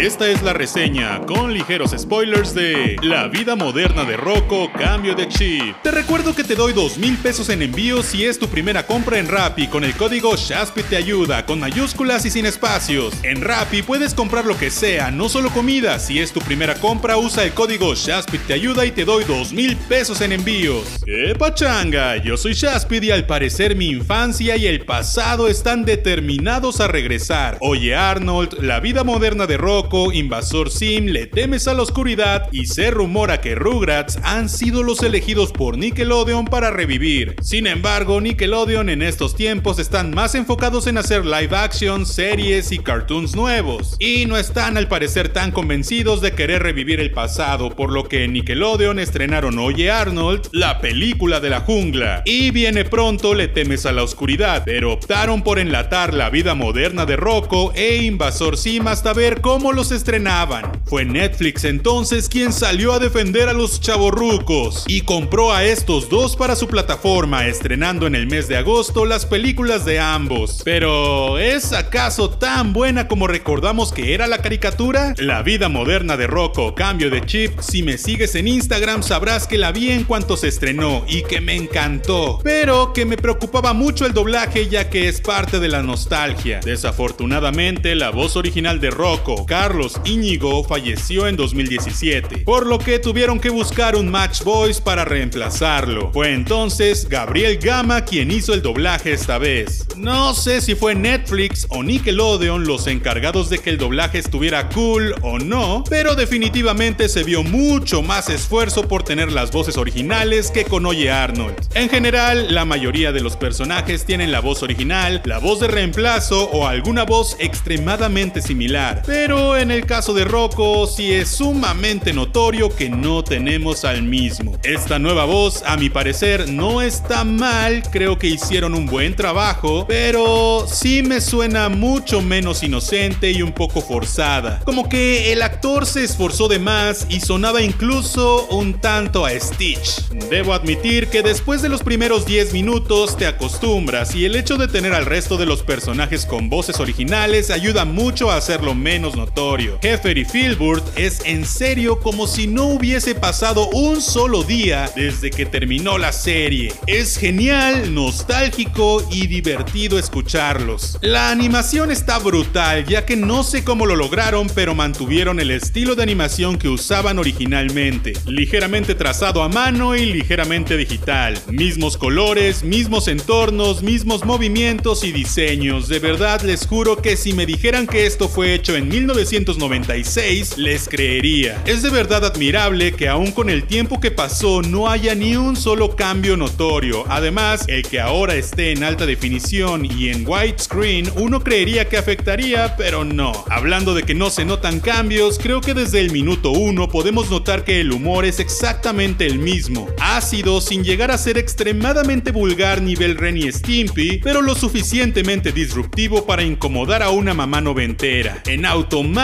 Esta es la reseña con ligeros spoilers de La vida moderna de Rocco, cambio de chip. Te recuerdo que te doy dos mil pesos en envío si es tu primera compra en Rappi con el código Shaspit te ayuda con mayúsculas y sin espacios. En Rappi puedes comprar lo que sea, no solo comida. Si es tu primera compra, usa el código Shaspit te ayuda y te doy dos mil pesos en envíos. ¡Qué pachanga! Yo soy Shaspit y al parecer mi infancia y el pasado están determinados a regresar. Oye Arnold, la vida moderna de Rocco Invasor Sim, Le temes a la oscuridad y se rumora que Rugrats han sido los elegidos por Nickelodeon para revivir. Sin embargo, Nickelodeon en estos tiempos están más enfocados en hacer live action, series y cartoons nuevos, y no están al parecer tan convencidos de querer revivir el pasado, por lo que en Nickelodeon estrenaron Oye Arnold, la película de la jungla, y viene pronto Le temes a la oscuridad, pero optaron por enlatar la vida moderna de Rocco e Invasor Sim hasta ver cómo los estrenaban. Fue Netflix entonces quien salió a defender a los chavorrucos y compró a estos dos para su plataforma, estrenando en el mes de agosto las películas de ambos. Pero, ¿es acaso tan buena como recordamos que era la caricatura? La vida moderna de Rocco, cambio de chip, si me sigues en Instagram sabrás que la vi en cuanto se estrenó y que me encantó, pero que me preocupaba mucho el doblaje ya que es parte de la nostalgia. Desafortunadamente, la voz original de Rocco, Carlos Íñigo falleció en 2017, por lo que tuvieron que buscar un match voice para reemplazarlo. Fue entonces Gabriel Gama quien hizo el doblaje esta vez. No sé si fue Netflix o Nickelodeon los encargados de que el doblaje estuviera cool o no, pero definitivamente se vio mucho más esfuerzo por tener las voces originales que con Oye Arnold. En general, la mayoría de los personajes tienen la voz original, la voz de reemplazo o alguna voz extremadamente similar, pero en el caso de Rocco sí es sumamente notorio que no tenemos al mismo. Esta nueva voz, a mi parecer, no está mal, creo que hicieron un buen trabajo, pero sí me suena mucho menos inocente y un poco forzada. Como que el actor se esforzó de más y sonaba incluso un tanto a Stitch. Debo admitir que después de los primeros 10 minutos te acostumbras y el hecho de tener al resto de los personajes con voces originales ayuda mucho a hacerlo menos notorio Heffer y Filbert es en serio como si no hubiese pasado un solo día desde que terminó la serie. Es genial, nostálgico y divertido escucharlos. La animación está brutal ya que no sé cómo lo lograron pero mantuvieron el estilo de animación que usaban originalmente, ligeramente trazado a mano y ligeramente digital. Mismos colores, mismos entornos, mismos movimientos y diseños. De verdad les juro que si me dijeran que esto fue hecho en 1900 1996, les creería. Es de verdad admirable que aún con el tiempo que pasó no haya ni un solo cambio notorio. Además, el que ahora esté en alta definición y en widescreen, uno creería que afectaría, pero no. Hablando de que no se notan cambios, creo que desde el minuto 1 podemos notar que el humor es exactamente el mismo. Ácido sin llegar a ser extremadamente vulgar nivel Ren Stimpy, pero lo suficientemente disruptivo para incomodar a una mamá noventera. En automático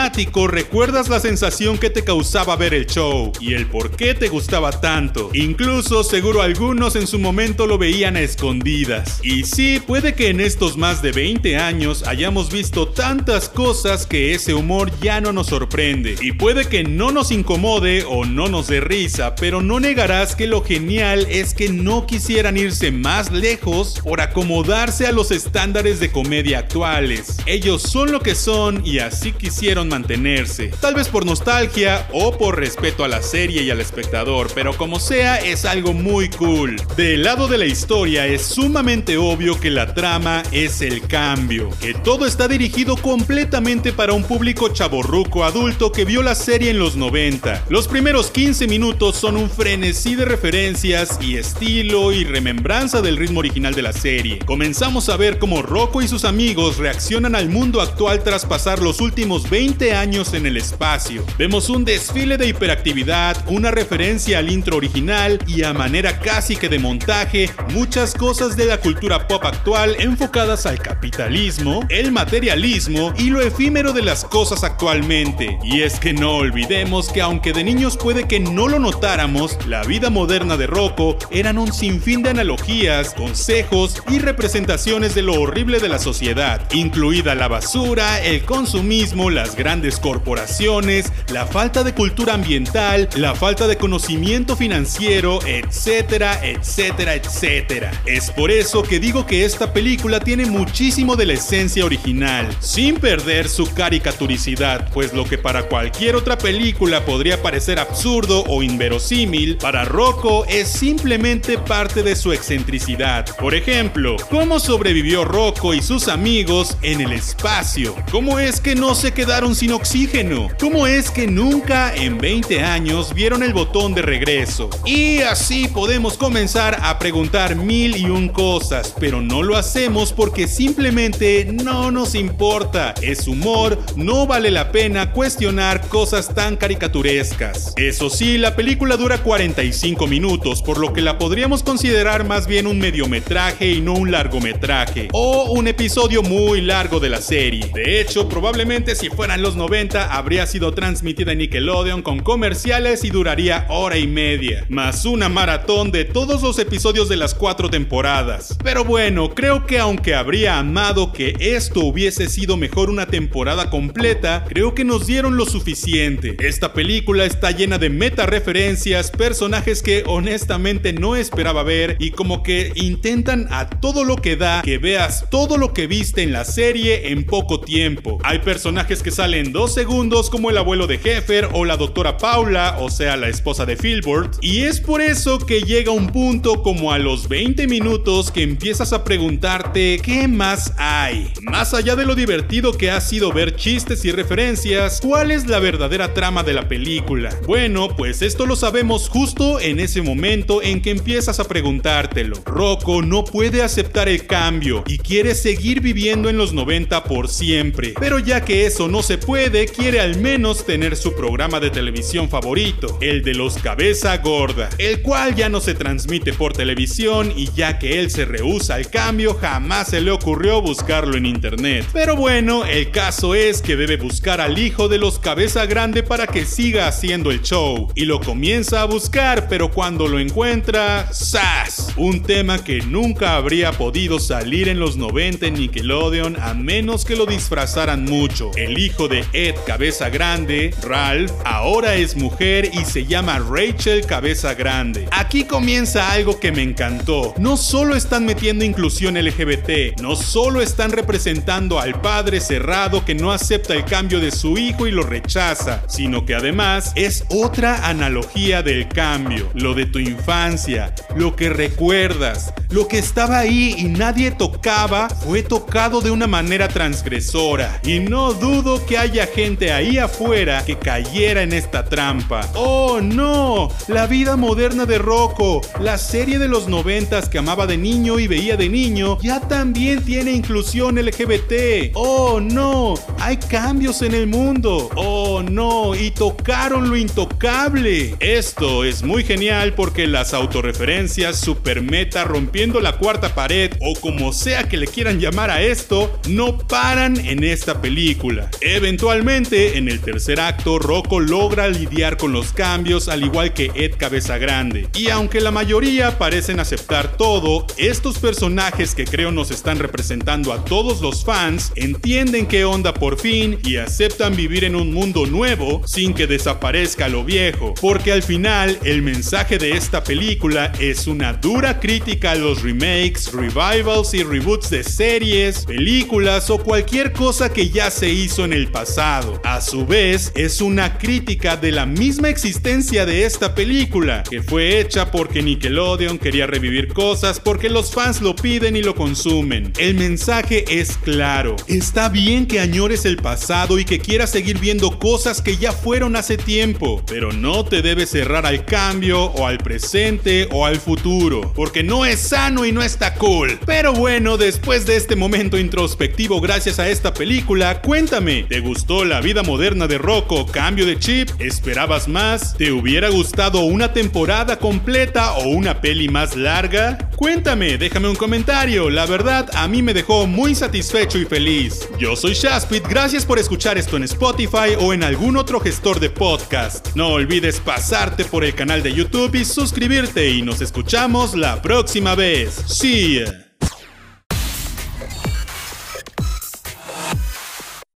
recuerdas la sensación que te causaba ver el show y el por qué te gustaba tanto. Incluso seguro algunos en su momento lo veían a escondidas. Y sí, puede que en estos más de 20 años hayamos visto tantas cosas que ese humor ya no nos sorprende. Y puede que no nos incomode o no nos dé risa, pero no negarás que lo genial es que no quisieran irse más lejos por acomodarse a los estándares de comedia actuales. Ellos son lo que son y así quisieron mantenerse, tal vez por nostalgia o por respeto a la serie y al espectador, pero como sea es algo muy cool. Del lado de la historia es sumamente obvio que la trama es el cambio, que todo está dirigido completamente para un público chaborruco adulto que vio la serie en los 90. Los primeros 15 minutos son un frenesí de referencias y estilo y remembranza del ritmo original de la serie. Comenzamos a ver cómo Rocco y sus amigos reaccionan al mundo actual tras pasar los últimos 20 años en el espacio. Vemos un desfile de hiperactividad, una referencia al intro original y a manera casi que de montaje, muchas cosas de la cultura pop actual enfocadas al capitalismo, el materialismo y lo efímero de las cosas actualmente. Y es que no olvidemos que aunque de niños puede que no lo notáramos, la vida moderna de Rocco eran un sinfín de analogías, consejos y representaciones de lo horrible de la sociedad, incluida la basura, el consumismo, las grandes grandes corporaciones, la falta de cultura ambiental, la falta de conocimiento financiero, etcétera, etcétera, etcétera. Es por eso que digo que esta película tiene muchísimo de la esencia original, sin perder su caricaturicidad, pues lo que para cualquier otra película podría parecer absurdo o inverosímil, para Rocco es simplemente parte de su excentricidad. Por ejemplo, ¿cómo sobrevivió Rocco y sus amigos en el espacio? ¿Cómo es que no se quedaron sin oxígeno? ¿Cómo es que nunca en 20 años vieron el botón de regreso? Y así podemos comenzar a preguntar mil y un cosas, pero no lo hacemos porque simplemente no nos importa. Es humor, no vale la pena cuestionar cosas tan caricaturescas. Eso sí, la película dura 45 minutos, por lo que la podríamos considerar más bien un mediometraje y no un largometraje, o un episodio muy largo de la serie. De hecho, probablemente si fueran los 90 habría sido transmitida en Nickelodeon con comerciales y duraría hora y media, más una maratón de todos los episodios de las cuatro temporadas. Pero bueno, creo que aunque habría amado que esto hubiese sido mejor una temporada completa, creo que nos dieron lo suficiente. Esta película está llena de meta referencias, personajes que honestamente no esperaba ver y como que intentan a todo lo que da que veas todo lo que viste en la serie en poco tiempo. Hay personajes que salen dos segundos como el abuelo de Heffer o la doctora Paula, o sea la esposa de Filbert, y es por eso que llega un punto como a los 20 minutos que empiezas a preguntarte qué más hay. Más allá de lo divertido que ha sido ver chistes y referencias, ¿cuál es la verdadera trama de la película? Bueno, pues esto lo sabemos justo en ese momento en que empiezas a preguntártelo. Rocco no puede aceptar el cambio y quiere seguir viviendo en los 90 por siempre, pero ya que eso no se puede, quiere al menos tener su programa de televisión favorito, el de los cabeza gorda, el cual ya no se transmite por televisión y ya que él se rehúsa al cambio, jamás se le ocurrió buscarlo en internet. Pero bueno, el caso es que debe buscar al hijo de los cabeza grande para que siga haciendo el show y lo comienza a buscar, pero cuando lo encuentra, ¡zas! Un tema que nunca habría podido salir en los 90 en Nickelodeon a menos que lo disfrazaran mucho. El hijo de Ed Cabeza Grande, Ralph, ahora es mujer y se llama Rachel Cabeza Grande. Aquí comienza algo que me encantó. No solo están metiendo inclusión LGBT, no solo están representando al padre cerrado que no acepta el cambio de su hijo y lo rechaza, sino que además es otra analogía del cambio, lo de tu infancia, lo que recuerdas, lo que estaba ahí y nadie tocaba, fue tocado de una manera transgresora. Y no dudo que haya gente ahí afuera que cayera en esta trampa. ¡Oh no! La vida moderna de Rocco, la serie de los noventas que amaba de niño y veía de niño, ya también tiene inclusión LGBT. ¡Oh no! Hay cambios en el mundo. ¡Oh no! Y tocaron lo intocable. Esto es muy genial porque las autorreferencias super meta rompiendo la cuarta pared o como sea que le quieran llamar a esto, no paran en esta película. Eventualmente, en el tercer acto, Rocco logra lidiar con los cambios al igual que Ed Cabeza Grande. Y aunque la mayoría parecen aceptar todo, estos personajes que creo nos están representando a todos los fans entienden qué onda por fin y aceptan vivir en un mundo nuevo sin que desaparezca lo viejo. Porque al final, el mensaje de esta película es una dura crítica a los remakes, revivals y reboots de series, películas o cualquier cosa que ya se hizo en el pasado. A su vez, es una crítica de la misma existencia de esta película, que fue hecha porque Nickelodeon quería revivir cosas porque los fans lo piden y lo consumen. El mensaje es claro. Está bien que añores el pasado y que quieras seguir viendo cosas que ya fueron hace tiempo, pero no te debes cerrar al cambio o al presente o al futuro, porque no es sano y no está cool. Pero bueno, después de este momento introspectivo gracias a esta película, cuéntame, ¿te gustó la vida moderna de Rocco? ¿Cambio de chip? ¿Esperabas más? ¿Te hubiera gustado una temporada completa o una peli más larga? Cuéntame, déjame un comentario, la verdad a mí me dejó muy satisfecho y feliz. Yo soy Shaspit, gracias por escuchar esto en Spotify o en algún otro gestor de podcast. No olvides pasarte por el canal de YouTube y suscribirte y nos escuchamos la próxima vez. See ya.